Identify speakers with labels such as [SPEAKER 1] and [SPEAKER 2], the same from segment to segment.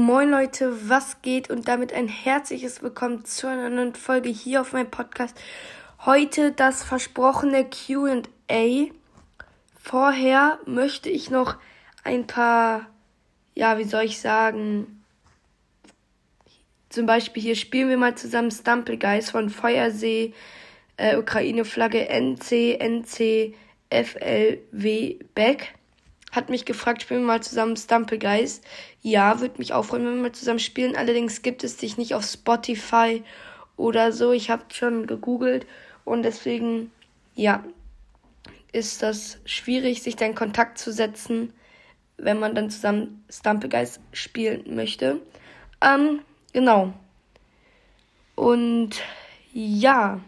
[SPEAKER 1] Moin Leute, was geht und damit ein herzliches Willkommen zu einer neuen Folge hier auf meinem Podcast. Heute das versprochene QA. Vorher möchte ich noch ein paar, ja, wie soll ich sagen, zum Beispiel hier spielen wir mal zusammen Stumple Guys von Feuersee, äh, Ukraine-Flagge NC, NC, FLW Back hat mich gefragt, spielen wir mal zusammen Stumple Guys. Ja, würde mich auch freuen, wenn wir mal zusammen spielen. Allerdings gibt es dich nicht auf Spotify oder so. Ich habe schon gegoogelt und deswegen, ja, ist das schwierig, sich da in Kontakt zu setzen, wenn man dann zusammen Stumple Guys spielen möchte. Ähm, genau. Und ja,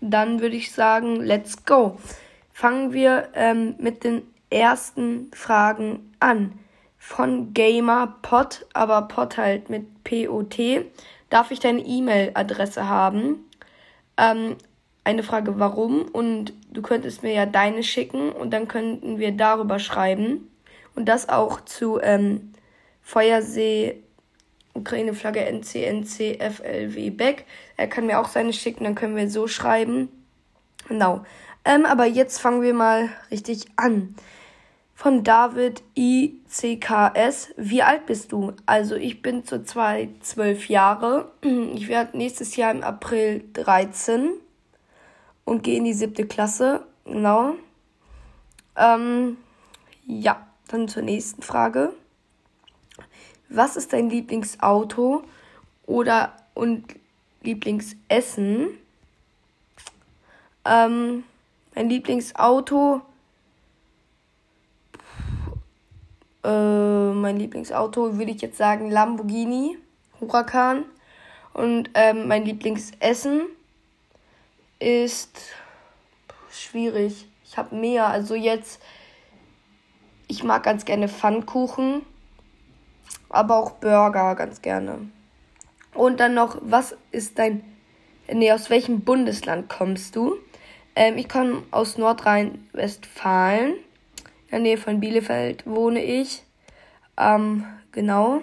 [SPEAKER 1] dann würde ich sagen, let's go. Fangen wir ähm, mit den ersten Fragen an. Von GamerPod, aber Pod halt mit P-O-T. Darf ich deine E-Mail-Adresse haben? Ähm, eine Frage, warum? Und du könntest mir ja deine schicken und dann könnten wir darüber schreiben. Und das auch zu ähm, Feuersee, Ukraine-Flagge NCNC FLW Beck. Er kann mir auch seine schicken, dann können wir so schreiben. Genau. Ähm, aber jetzt fangen wir mal richtig an von David ICKS. Wie alt bist du? Also ich bin zurzeit zwölf Jahre. Ich werde nächstes Jahr im April 13 und gehe in die siebte Klasse. Genau. Ähm, ja, dann zur nächsten Frage. Was ist dein Lieblingsauto oder und Lieblingsessen? Ähm, mein Lieblingsauto Äh, mein Lieblingsauto würde ich jetzt sagen Lamborghini Huracan. Und ähm, mein Lieblingsessen ist schwierig. Ich habe mehr. Also jetzt, ich mag ganz gerne Pfannkuchen, aber auch Burger ganz gerne. Und dann noch, was ist dein, nee, aus welchem Bundesland kommst du? Ähm, ich komme aus Nordrhein-Westfalen der Nähe von Bielefeld wohne ich. Ähm, genau.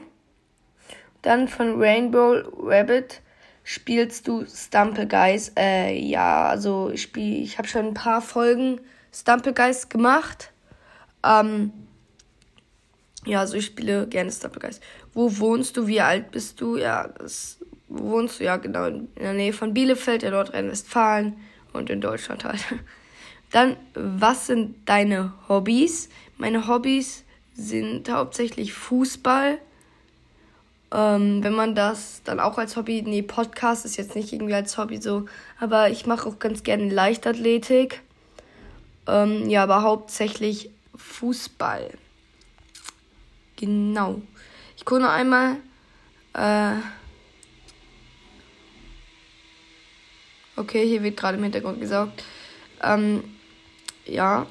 [SPEAKER 1] Dann von Rainbow Rabbit spielst du Stumple Guys. Äh, ja, also ich spiel, ich habe schon ein paar Folgen Stumple Guys gemacht. Ähm, ja, also ich spiele gerne Stumple Guys. Wo wohnst du? Wie alt bist du? Ja, das, wo wohnst du? Ja, genau, in der Nähe von Bielefeld, in Nordrhein-Westfalen und in Deutschland halt. Dann, was sind deine Hobbys? Meine Hobbys sind hauptsächlich Fußball. Ähm, wenn man das dann auch als Hobby, nee, Podcast ist jetzt nicht irgendwie als Hobby so, aber ich mache auch ganz gerne Leichtathletik. Ähm, ja, aber hauptsächlich Fußball. Genau. Ich gucke noch einmal. Äh, okay, hier wird gerade im Hintergrund gesaugt. Ähm, ja.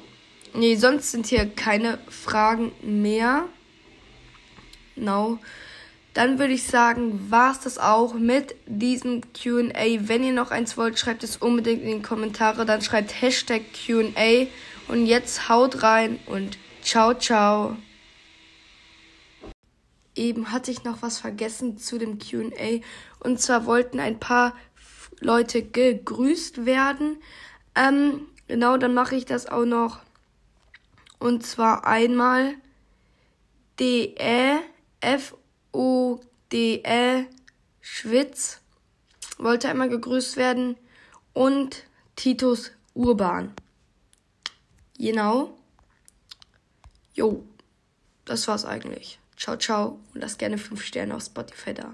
[SPEAKER 1] Nee, sonst sind hier keine Fragen mehr. Genau. Dann würde ich sagen, war es das auch mit diesem QA. Wenn ihr noch eins wollt, schreibt es unbedingt in die Kommentare. Dann schreibt Hashtag QA. Und jetzt haut rein und ciao, ciao. Eben hatte ich noch was vergessen zu dem QA. Und zwar wollten ein paar Leute gegrüßt werden. Ähm, Genau, dann mache ich das auch noch. Und zwar einmal D-E-F-O-D-E Schwitz wollte einmal gegrüßt werden und Titus Urban. Genau. Jo, das war's eigentlich. Ciao, ciao und lasst gerne 5 Sterne auf Spotify da.